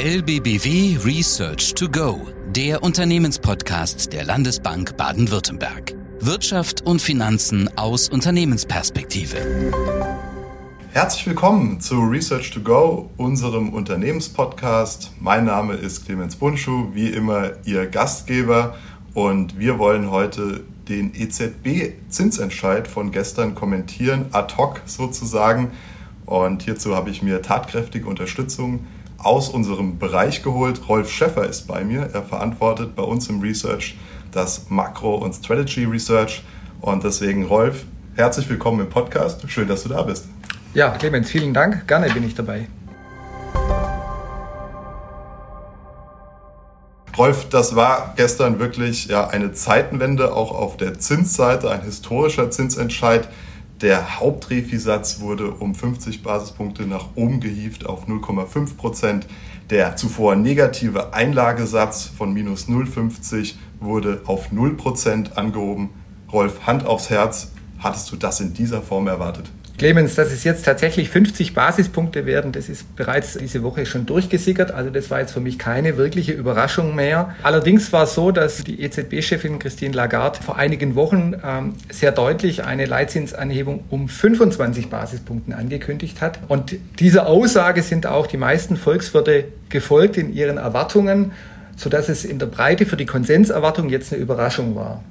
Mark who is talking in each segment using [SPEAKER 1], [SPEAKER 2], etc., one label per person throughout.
[SPEAKER 1] LBBW Research to Go, der Unternehmenspodcast der Landesbank Baden-Württemberg. Wirtschaft und Finanzen aus Unternehmensperspektive.
[SPEAKER 2] Herzlich willkommen zu Research to Go, unserem Unternehmenspodcast. Mein Name ist Clemens Bunschuh, wie immer Ihr Gastgeber und wir wollen heute den EZB-Zinsentscheid von gestern kommentieren, ad hoc sozusagen. Und hierzu habe ich mir tatkräftige Unterstützung aus unserem Bereich geholt. Rolf Schäffer ist bei mir. Er verantwortet bei uns im Research das Makro- und Strategy Research. Und deswegen, Rolf, herzlich willkommen im Podcast. Schön, dass du da bist.
[SPEAKER 3] Ja, Clemens, vielen Dank. Gerne bin ich dabei.
[SPEAKER 2] Rolf, das war gestern wirklich ja, eine Zeitenwende, auch auf der Zinsseite, ein historischer Zinsentscheid. Der Hauptrefisatz wurde um 50 Basispunkte nach oben gehievt auf 0,5 Prozent. Der zuvor negative Einlagesatz von minus 0,50 wurde auf 0 Prozent angehoben. Rolf, Hand aufs Herz, hattest du das in dieser Form erwartet?
[SPEAKER 3] Clemens, dass es jetzt tatsächlich 50 Basispunkte werden, das ist bereits diese Woche schon durchgesickert. Also das war jetzt für mich keine wirkliche Überraschung mehr. Allerdings war es so, dass die EZB-Chefin Christine Lagarde vor einigen Wochen ähm, sehr deutlich eine Leitzinsanhebung um 25 Basispunkten angekündigt hat. Und dieser Aussage sind auch die meisten Volkswirte gefolgt in ihren Erwartungen, sodass es in der Breite für die Konsenserwartung jetzt eine Überraschung war.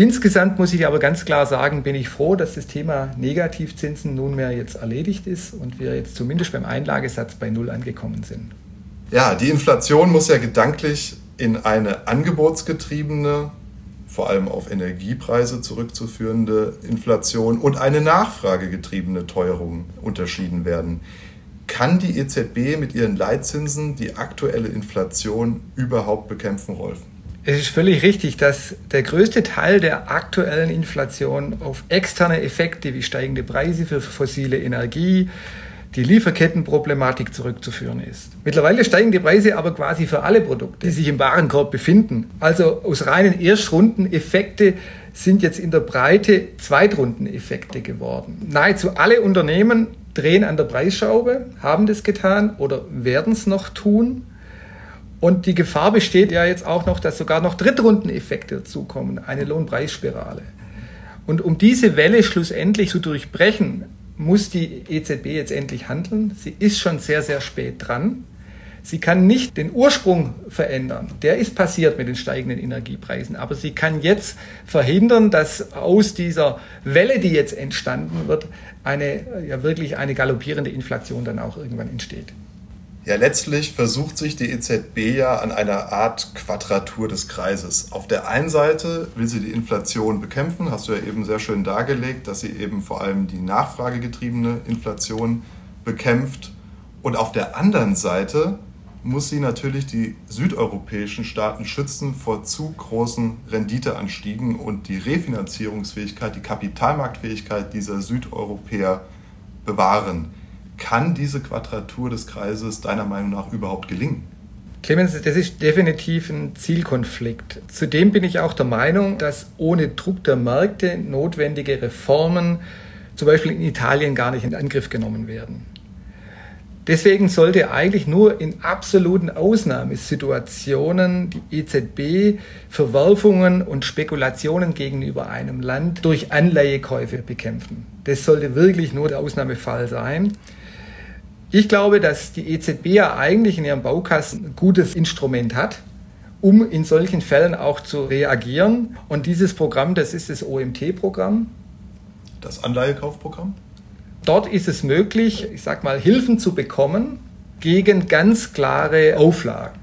[SPEAKER 3] Insgesamt muss ich aber ganz klar sagen, bin ich froh, dass das Thema Negativzinsen nunmehr jetzt erledigt ist und wir jetzt zumindest beim Einlagesatz bei Null angekommen sind.
[SPEAKER 2] Ja, die Inflation muss ja gedanklich in eine angebotsgetriebene, vor allem auf Energiepreise zurückzuführende Inflation und eine nachfragegetriebene Teuerung unterschieden werden. Kann die EZB mit ihren Leitzinsen die aktuelle Inflation überhaupt bekämpfen, Rolf?
[SPEAKER 3] Es ist völlig richtig, dass der größte Teil der aktuellen Inflation auf externe Effekte wie steigende Preise für fossile Energie, die Lieferkettenproblematik zurückzuführen ist. Mittlerweile steigen die Preise aber quasi für alle Produkte, die sich im Warenkorb befinden. Also aus reinen Erstrundeneffekte sind jetzt in der Breite Zweitrundeneffekte geworden. Nahezu alle Unternehmen drehen an der Preisschraube, haben das getan oder werden es noch tun. Und die Gefahr besteht ja jetzt auch noch, dass sogar noch Drittrundeneffekte dazukommen, eine Lohnpreisspirale. Und um diese Welle schlussendlich zu durchbrechen, muss die EZB jetzt endlich handeln. Sie ist schon sehr, sehr spät dran. Sie kann nicht den Ursprung verändern. Der ist passiert mit den steigenden Energiepreisen. Aber sie kann jetzt verhindern, dass aus dieser Welle, die jetzt entstanden wird, eine, ja wirklich eine galoppierende Inflation dann auch irgendwann entsteht.
[SPEAKER 2] Ja, letztlich versucht sich die EZB ja an einer Art Quadratur des Kreises. Auf der einen Seite will sie die Inflation bekämpfen, hast du ja eben sehr schön dargelegt, dass sie eben vor allem die nachfragegetriebene Inflation bekämpft. Und auf der anderen Seite muss sie natürlich die südeuropäischen Staaten schützen vor zu großen Renditeanstiegen und die Refinanzierungsfähigkeit, die Kapitalmarktfähigkeit dieser Südeuropäer bewahren. Kann diese Quadratur des Kreises deiner Meinung nach überhaupt gelingen?
[SPEAKER 3] Clemens, das ist definitiv ein Zielkonflikt. Zudem bin ich auch der Meinung, dass ohne Druck der Märkte notwendige Reformen, zum Beispiel in Italien, gar nicht in Angriff genommen werden. Deswegen sollte eigentlich nur in absoluten Ausnahmesituationen die EZB Verwerfungen und Spekulationen gegenüber einem Land durch Anleihekäufe bekämpfen. Das sollte wirklich nur der Ausnahmefall sein. Ich glaube, dass die EZB ja eigentlich in ihrem Baukasten ein gutes Instrument hat, um in solchen Fällen auch zu reagieren. Und dieses Programm, das ist das OMT-Programm.
[SPEAKER 2] Das Anleihekaufprogramm?
[SPEAKER 3] Dort ist es möglich, ich sag mal, Hilfen zu bekommen gegen ganz klare Auflagen.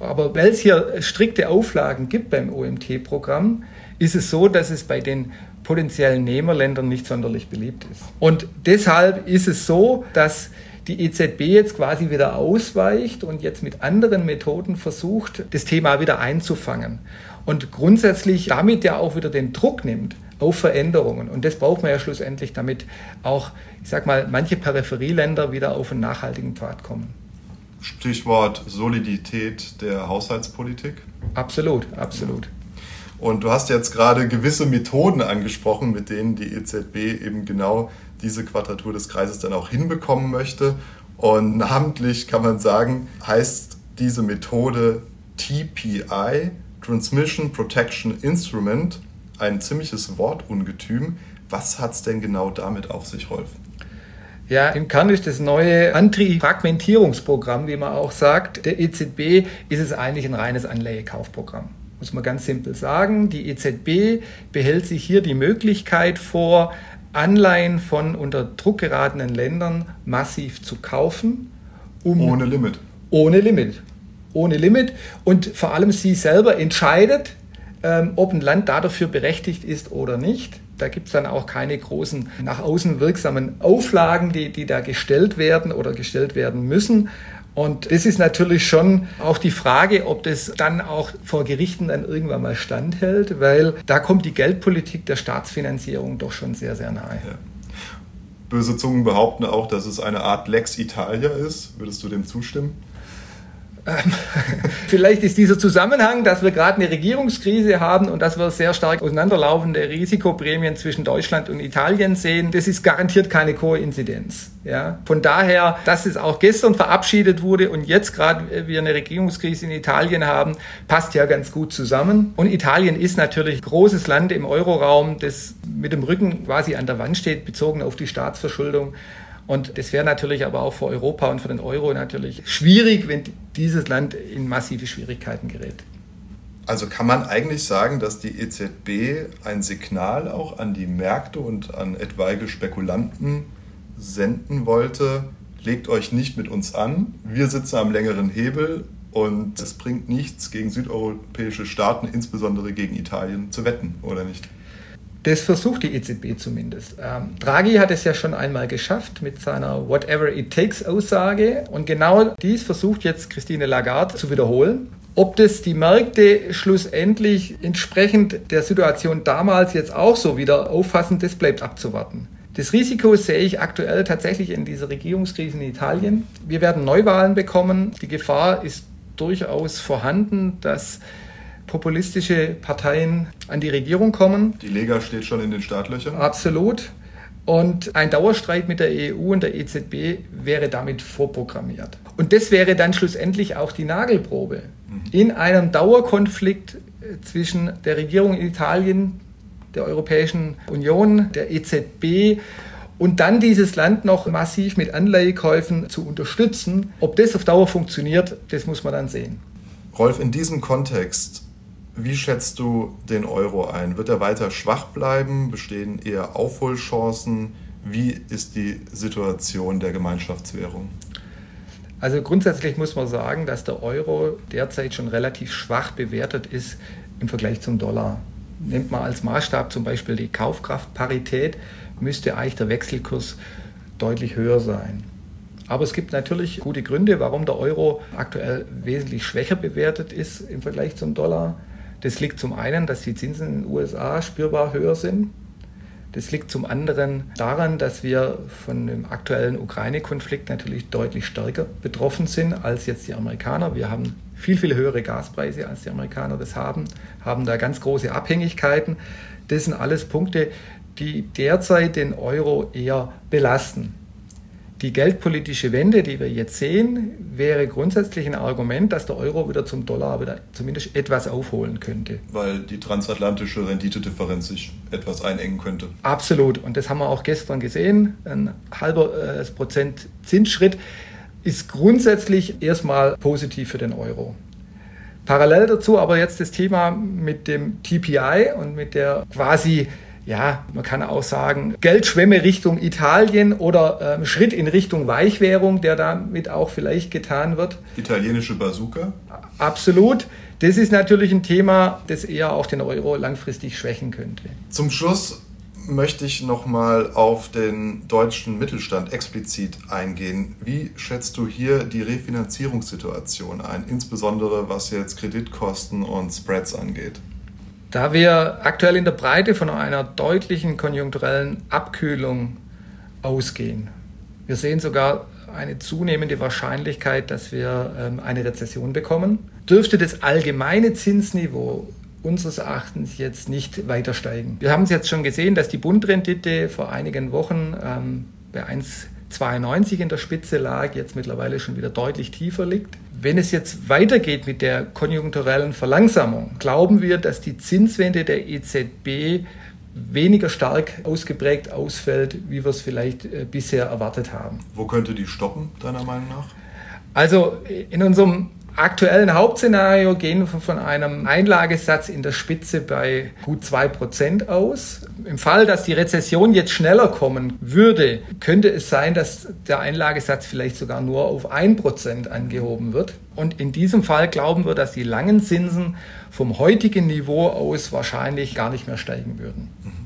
[SPEAKER 3] Aber weil es hier strikte Auflagen gibt beim OMT-Programm, ist es so, dass es bei den potenziellen Nehmerländern nicht sonderlich beliebt ist. Und deshalb ist es so, dass die EZB jetzt quasi wieder ausweicht und jetzt mit anderen Methoden versucht, das Thema wieder einzufangen. Und grundsätzlich damit ja auch wieder den Druck nimmt auf Veränderungen. Und das braucht man ja schlussendlich, damit auch, ich sag mal, manche Peripherieländer wieder auf einen nachhaltigen Pfad kommen.
[SPEAKER 2] Stichwort Solidität der Haushaltspolitik.
[SPEAKER 3] Absolut, absolut.
[SPEAKER 2] Und du hast jetzt gerade gewisse Methoden angesprochen, mit denen die EZB eben genau diese Quadratur des Kreises dann auch hinbekommen möchte. Und namentlich kann man sagen, heißt diese Methode TPI, Transmission Protection Instrument, ein ziemliches Wortungetüm. Was hat es denn genau damit auf sich, Rolf?
[SPEAKER 3] Ja, im Kern ist das neue Anti-Fragmentierungsprogramm, wie man auch sagt, der EZB, ist es eigentlich ein reines Anleihekaufprogramm. Muss man ganz simpel sagen. Die EZB behält sich hier die Möglichkeit vor, Anleihen von unter Druck geratenen Ländern massiv zu kaufen.
[SPEAKER 2] Um ohne Limit.
[SPEAKER 3] Ohne Limit. Ohne Limit. Und vor allem sie selber entscheidet, ähm, ob ein Land dafür berechtigt ist oder nicht. Da gibt es dann auch keine großen nach außen wirksamen Auflagen, die, die da gestellt werden oder gestellt werden müssen. Und das ist natürlich schon auch die Frage, ob das dann auch vor Gerichten dann irgendwann mal standhält, weil da kommt die Geldpolitik der Staatsfinanzierung doch schon sehr, sehr nahe. Ja.
[SPEAKER 2] Böse Zungen behaupten auch, dass es eine Art Lex Italia ist. Würdest du dem zustimmen?
[SPEAKER 3] Ähm, vielleicht ist dieser Zusammenhang, dass wir gerade eine Regierungskrise haben und dass wir sehr stark auseinanderlaufende Risikoprämien zwischen Deutschland und Italien sehen, das ist garantiert keine Koinzidenz. Ja? Von daher, dass es auch gestern verabschiedet wurde und jetzt gerade wir eine Regierungskrise in Italien haben, passt ja ganz gut zusammen. Und Italien ist natürlich ein großes Land im Euroraum, das mit dem Rücken quasi an der Wand steht, bezogen auf die Staatsverschuldung. Und das wäre natürlich aber auch für Europa und für den Euro natürlich schwierig, wenn dieses Land in massive Schwierigkeiten gerät.
[SPEAKER 2] Also kann man eigentlich sagen, dass die EZB ein Signal auch an die Märkte und an etwaige Spekulanten senden wollte, legt euch nicht mit uns an, wir sitzen am längeren Hebel und es bringt nichts gegen südeuropäische Staaten, insbesondere gegen Italien, zu wetten, oder nicht?
[SPEAKER 3] Das versucht die EZB zumindest. Ähm, Draghi hat es ja schon einmal geschafft mit seiner Whatever It Takes Aussage. Und genau dies versucht jetzt Christine Lagarde zu wiederholen. Ob das die Märkte schlussendlich entsprechend der Situation damals jetzt auch so wieder auffassen, das bleibt abzuwarten. Das Risiko sehe ich aktuell tatsächlich in dieser Regierungskrise in Italien. Wir werden Neuwahlen bekommen. Die Gefahr ist durchaus vorhanden, dass populistische Parteien an die Regierung kommen.
[SPEAKER 2] Die Lega steht schon in den Startlöchern.
[SPEAKER 3] Absolut. Und ein Dauerstreit mit der EU und der EZB wäre damit vorprogrammiert. Und das wäre dann schlussendlich auch die Nagelprobe. Mhm. In einem Dauerkonflikt zwischen der Regierung in Italien, der Europäischen Union, der EZB und dann dieses Land noch massiv mit Anleihekäufen zu unterstützen. Ob das auf Dauer funktioniert, das muss man dann sehen.
[SPEAKER 2] Rolf, in diesem Kontext wie schätzt du den Euro ein? Wird er weiter schwach bleiben? Bestehen eher Aufholchancen? Wie ist die Situation der Gemeinschaftswährung?
[SPEAKER 3] Also grundsätzlich muss man sagen, dass der Euro derzeit schon relativ schwach bewertet ist im Vergleich zum Dollar. Nimmt man als Maßstab zum Beispiel die Kaufkraftparität, müsste eigentlich der Wechselkurs deutlich höher sein. Aber es gibt natürlich gute Gründe, warum der Euro aktuell wesentlich schwächer bewertet ist im Vergleich zum Dollar. Das liegt zum einen, dass die Zinsen in den USA spürbar höher sind. Das liegt zum anderen daran, dass wir von dem aktuellen Ukraine-Konflikt natürlich deutlich stärker betroffen sind als jetzt die Amerikaner. Wir haben viel, viel höhere Gaspreise, als die Amerikaner das haben, haben da ganz große Abhängigkeiten. Das sind alles Punkte, die derzeit den Euro eher belasten. Die geldpolitische Wende, die wir jetzt sehen, wäre grundsätzlich ein Argument, dass der Euro wieder zum Dollar wieder zumindest etwas aufholen könnte.
[SPEAKER 2] Weil die transatlantische Renditedifferenz sich etwas einengen könnte.
[SPEAKER 3] Absolut. Und das haben wir auch gestern gesehen. Ein halber äh, Prozent Zinsschritt ist grundsätzlich erstmal positiv für den Euro. Parallel dazu aber jetzt das Thema mit dem TPI und mit der quasi ja, man kann auch sagen, Geldschwemme Richtung Italien oder ähm, Schritt in Richtung Weichwährung, der damit auch vielleicht getan wird.
[SPEAKER 2] Italienische Bazooka?
[SPEAKER 3] Absolut. Das ist natürlich ein Thema, das eher auch den Euro langfristig schwächen könnte.
[SPEAKER 2] Zum Schluss möchte ich nochmal auf den deutschen Mittelstand explizit eingehen. Wie schätzt du hier die Refinanzierungssituation ein, insbesondere was jetzt Kreditkosten und Spreads angeht?
[SPEAKER 3] Da wir aktuell in der Breite von einer deutlichen konjunkturellen Abkühlung ausgehen, wir sehen sogar eine zunehmende Wahrscheinlichkeit, dass wir ähm, eine Rezession bekommen, dürfte das allgemeine Zinsniveau unseres Erachtens jetzt nicht weiter steigen. Wir haben es jetzt schon gesehen, dass die Bundrendite vor einigen Wochen ähm, bei 92 in der Spitze lag, jetzt mittlerweile schon wieder deutlich tiefer liegt. Wenn es jetzt weitergeht mit der konjunkturellen Verlangsamung, glauben wir, dass die Zinswende der EZB weniger stark ausgeprägt ausfällt, wie wir es vielleicht äh, bisher erwartet haben.
[SPEAKER 2] Wo könnte die stoppen, deiner Meinung nach?
[SPEAKER 3] Also in unserem aktuellen Hauptszenario gehen wir von einem Einlagesatz in der Spitze bei gut 2% aus. Im Fall, dass die Rezession jetzt schneller kommen würde, könnte es sein, dass der Einlagesatz vielleicht sogar nur auf 1% angehoben wird. Und in diesem Fall glauben wir, dass die langen Zinsen vom heutigen Niveau aus wahrscheinlich gar nicht mehr steigen würden.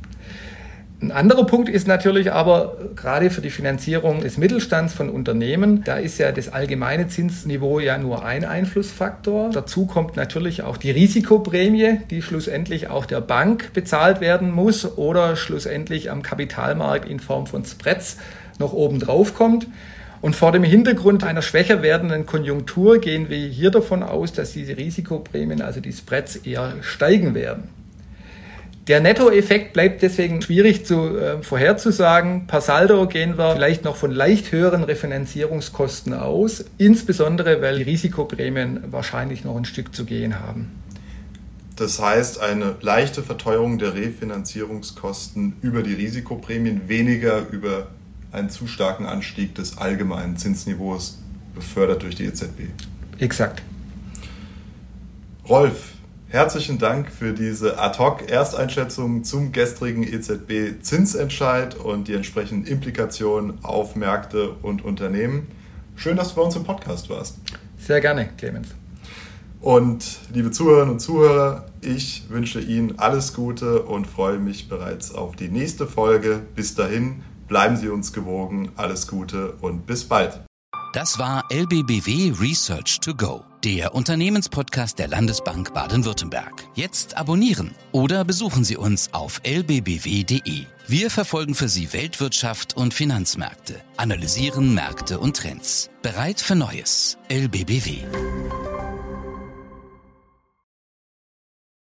[SPEAKER 3] Ein anderer Punkt ist natürlich aber gerade für die Finanzierung des Mittelstands von Unternehmen, da ist ja das allgemeine Zinsniveau ja nur ein Einflussfaktor. Dazu kommt natürlich auch die Risikoprämie, die schlussendlich auch der Bank bezahlt werden muss oder schlussendlich am Kapitalmarkt in Form von Spreads noch oben drauf kommt. Und vor dem Hintergrund einer schwächer werdenden Konjunktur gehen wir hier davon aus, dass diese Risikoprämien, also die Spreads, eher steigen werden. Der Nettoeffekt bleibt deswegen schwierig zu äh, vorherzusagen. Per Saldo gehen wir vielleicht noch von leicht höheren Refinanzierungskosten aus, insbesondere weil die Risikoprämien wahrscheinlich noch ein Stück zu gehen haben.
[SPEAKER 2] Das heißt, eine leichte Verteuerung der Refinanzierungskosten über die Risikoprämien, weniger über einen zu starken Anstieg des allgemeinen Zinsniveaus, befördert durch die EZB.
[SPEAKER 3] Exakt.
[SPEAKER 2] Rolf, Herzlichen Dank für diese Ad-Hoc-Ersteinschätzung zum gestrigen EZB-Zinsentscheid und die entsprechenden Implikationen auf Märkte und Unternehmen. Schön, dass du bei uns im Podcast warst.
[SPEAKER 3] Sehr gerne, Clemens.
[SPEAKER 2] Und liebe Zuhörerinnen und Zuhörer, ich wünsche Ihnen alles Gute und freue mich bereits auf die nächste Folge. Bis dahin, bleiben Sie uns gewogen. Alles Gute und bis bald.
[SPEAKER 1] Das war LBBW Research to Go, der Unternehmenspodcast der Landesbank Baden-Württemberg. Jetzt abonnieren oder besuchen Sie uns auf lbbw.de. Wir verfolgen für Sie Weltwirtschaft und Finanzmärkte, analysieren Märkte und Trends. Bereit für Neues. LBBW.